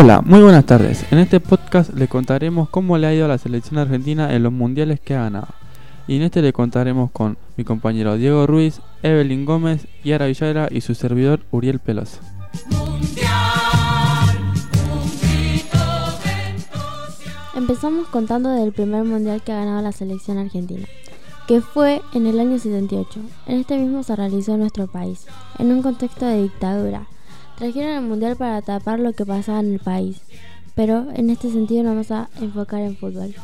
Hola, muy buenas tardes. En este podcast le contaremos cómo le ha ido a la selección argentina en los mundiales que ha ganado. Y en este le contaremos con mi compañero Diego Ruiz, Evelyn Gómez, Yara Villara y su servidor Uriel Peloso. Empezamos contando del primer mundial que ha ganado la selección argentina, que fue en el año 78. En este mismo se realizó en nuestro país, en un contexto de dictadura. Trajeron el mundial para tapar lo que pasaba en el país, pero en este sentido nos vamos a enfocar en fútbol.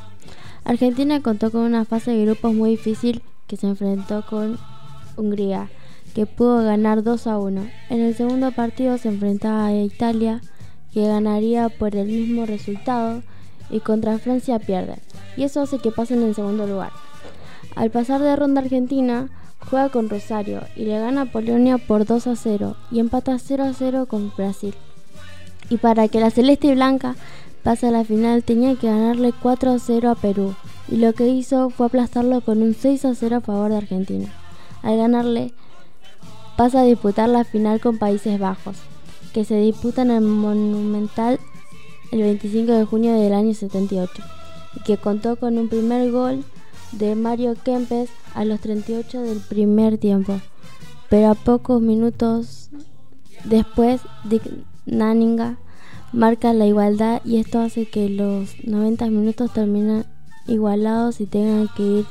Argentina contó con una fase de grupos muy difícil que se enfrentó con Hungría, que pudo ganar 2 a 1. En el segundo partido se enfrentaba a Italia, que ganaría por el mismo resultado, y contra Francia pierde. Y eso hace que pasen en segundo lugar. Al pasar de ronda Argentina, juega con Rosario y le gana a Polonia por 2 a 0 y empata 0 a 0 con Brasil. Y para que la Celeste y Blanca pase a la final tenía que ganarle 4 a 0 a Perú y lo que hizo fue aplastarlo con un 6 a 0 a favor de Argentina. Al ganarle pasa a disputar la final con Países Bajos, que se disputa en el Monumental el 25 de junio del año 78 y que contó con un primer gol de Mario Kempes a los 38 del primer tiempo. Pero a pocos minutos después, Dick Nanninga marca la igualdad y esto hace que los 90 minutos terminen igualados y tengan que ir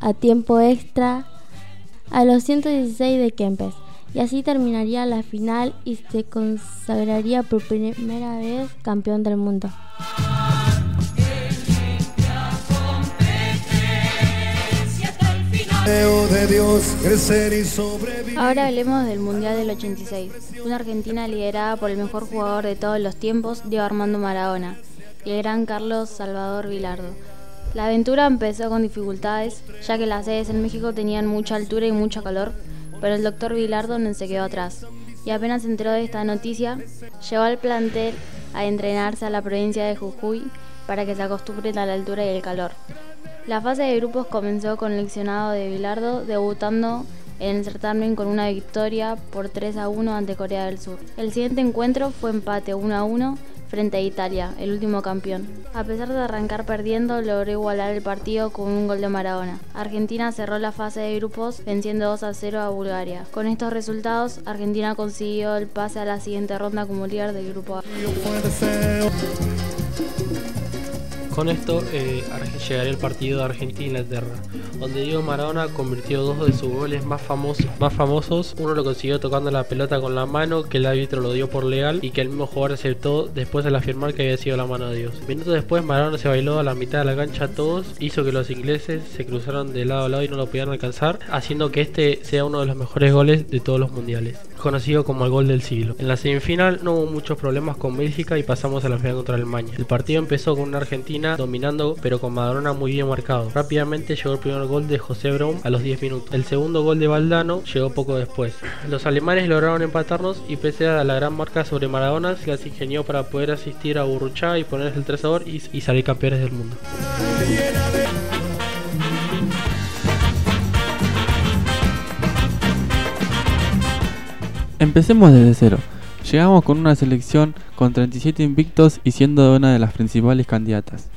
a tiempo extra a los 116 de Kempes. Y así terminaría la final y se consagraría por primera vez campeón del mundo. Ahora hablemos del Mundial del 86, una Argentina liderada por el mejor jugador de todos los tiempos, Diego Armando Maradona, y el gran Carlos Salvador Vilardo. La aventura empezó con dificultades, ya que las sedes en México tenían mucha altura y mucho calor, pero el doctor Vilardo no se quedó atrás, y apenas enteró de esta noticia, llevó al plantel a entrenarse a la provincia de Jujuy para que se acostumbren a la altura y el calor. La fase de grupos comenzó con el leccionado de Bilardo debutando en el certamen con una victoria por 3 a 1 ante Corea del Sur. El siguiente encuentro fue empate 1 a 1 frente a Italia, el último campeón. A pesar de arrancar perdiendo, logró igualar el partido con un gol de Maradona. Argentina cerró la fase de grupos venciendo 2 a 0 a Bulgaria. Con estos resultados, Argentina consiguió el pase a la siguiente ronda como líder del grupo A. Con esto eh, llegaría el partido de Argentina-Inglaterra, donde Diego Maradona convirtió dos de sus goles más famosos. Uno lo consiguió tocando la pelota con la mano, que el árbitro lo dio por legal y que el mismo jugador aceptó después de afirmar que había sido la mano de Dios. Minutos después, Maradona se bailó a la mitad de la cancha a todos, hizo que los ingleses se cruzaron de lado a lado y no lo pudieran alcanzar, haciendo que este sea uno de los mejores goles de todos los mundiales, conocido como el gol del siglo. En la semifinal no hubo muchos problemas con Bélgica y pasamos a la final contra Alemania. El partido empezó con una Argentina dominando pero con Maradona muy bien marcado. Rápidamente llegó el primer gol de José Brown a los 10 minutos. El segundo gol de Valdano llegó poco después. Los alemanes lograron empatarnos y pese a la gran marca sobre Maradona se las ingenió para poder asistir a Burruchá y ponerse el 3 y, y salir campeones del mundo. Empecemos desde cero. Llegamos con una selección con 37 invictos y siendo una de las principales candidatas.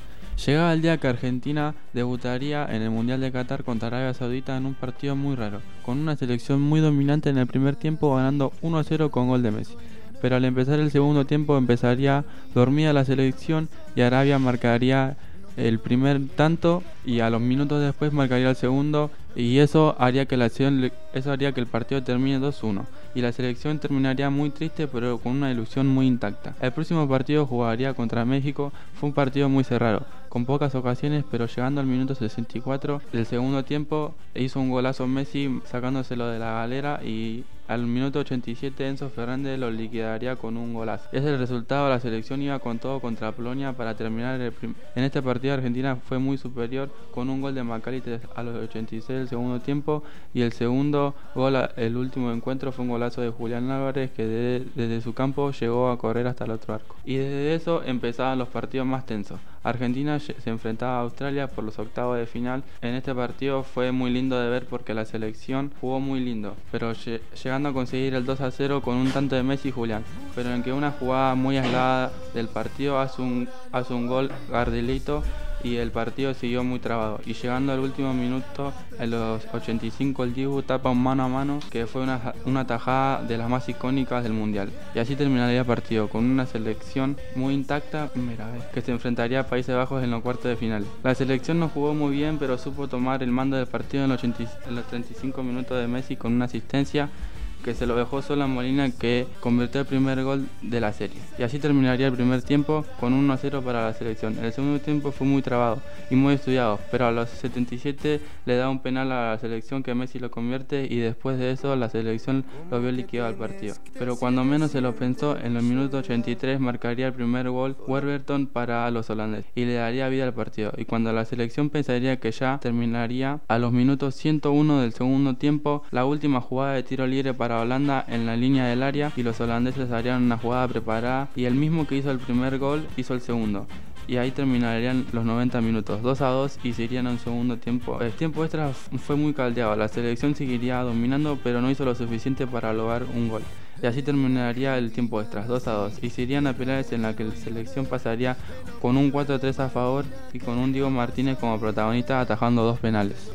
Llegaba el día que Argentina debutaría en el Mundial de Qatar contra Arabia Saudita en un partido muy raro, con una selección muy dominante en el primer tiempo ganando 1 a 0 con gol de Messi. Pero al empezar el segundo tiempo empezaría dormida la selección y Arabia marcaría el primer tanto y a los minutos después marcaría el segundo y eso haría que el partido termine 2-1 y la selección terminaría muy triste pero con una ilusión muy intacta. El próximo partido jugaría contra México, fue un partido muy cerrado, con pocas ocasiones pero llegando al minuto 64 del segundo tiempo hizo un golazo Messi sacándoselo de la galera y al minuto 87 Enzo Fernández lo liquidaría con un golazo. Ese es el resultado, la selección iba con todo contra Polonia para terminar el en este partido Argentina fue muy superior con un gol de Macalister a los 86 del segundo tiempo y el segundo gol, el último encuentro fue un golazo de Julián Álvarez que desde su campo llegó a correr hasta el otro arco. Y desde eso empezaban los partidos más tensos. Argentina se enfrentaba a Australia por los octavos de final. En este partido fue muy lindo de ver porque la selección jugó muy lindo, pero llegando a conseguir el 2 a 0 con un tanto de Messi y Julián, pero en que una jugada muy aislada del partido hace un, hace un gol Gardelito y el partido siguió muy trabado. Y llegando al último minuto, en los 85, el Dibu tapa un mano a mano que fue una, una tajada de las más icónicas del Mundial. Y así terminaría el partido, con una selección muy intacta, mira, que se enfrentaría a Países Bajos en los cuartos de final. La selección no jugó muy bien, pero supo tomar el mando del partido en los, en los 35 minutos de Messi con una asistencia que se lo dejó solo a Molina que convirtió el primer gol de la serie. Y así terminaría el primer tiempo con 1-0 para la selección. El segundo tiempo fue muy trabado y muy estudiado, pero a los 77 le da un penal a la selección que Messi lo convierte y después de eso la selección lo vio liquidado al partido. Pero cuando menos se lo pensó, en los minutos 83 marcaría el primer gol Werberton para los holandeses y le daría vida al partido. Y cuando la selección pensaría que ya terminaría, a los minutos 101 del segundo tiempo, la última jugada de tiro libre para Holanda en la línea del área y los holandeses harían una jugada preparada y el mismo que hizo el primer gol hizo el segundo. Y ahí terminarían los 90 minutos, 2 a 2 y se irían a un segundo tiempo. El tiempo extra fue muy caldeado, la selección seguiría dominando pero no hizo lo suficiente para lograr un gol. Y así terminaría el tiempo extra, 2 a 2. Y se irían a penales en la que la selección pasaría con un 4-3 a favor y con un Diego Martínez como protagonista atajando dos penales.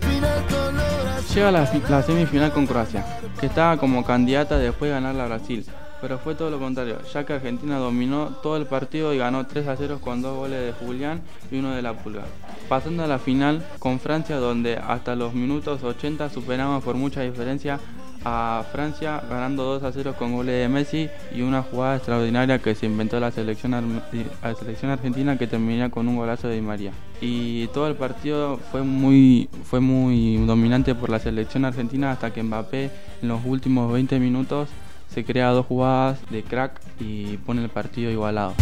Llega la, semifinal con Croacia, que estaba como candidata después de ganar a Brasil, pero fue todo lo contrario, ya que Argentina dominó todo el partido y ganó 3 a 0 con dos goles de Julián y uno de la Pulga. Pasando a la final con Francia, donde hasta los minutos 80 superamos por mucha diferencia a Francia ganando 2 a 0 con goles de Messi y una jugada extraordinaria que se inventó la selección, la selección argentina que terminaría con un golazo de Di María. Y todo el partido fue muy, fue muy dominante por la selección argentina hasta que Mbappé en los últimos 20 minutos se crea dos jugadas de crack y pone el partido igualado.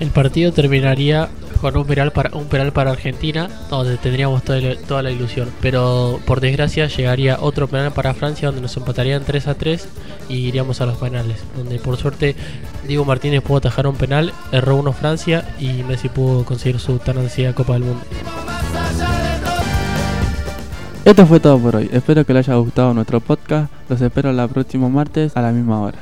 El partido terminaría con un penal para un penal para Argentina, donde tendríamos toda la, ilusión. Pero por desgracia llegaría otro penal para Francia, donde nos empatarían 3 a 3 y iríamos a los penales. Donde por suerte Diego Martínez pudo atajar un penal, erró uno Francia y Messi pudo conseguir su tan ansiada Copa del Mundo. Esto fue todo por hoy. Espero que les haya gustado nuestro podcast. Los espero el próximo martes a la misma hora.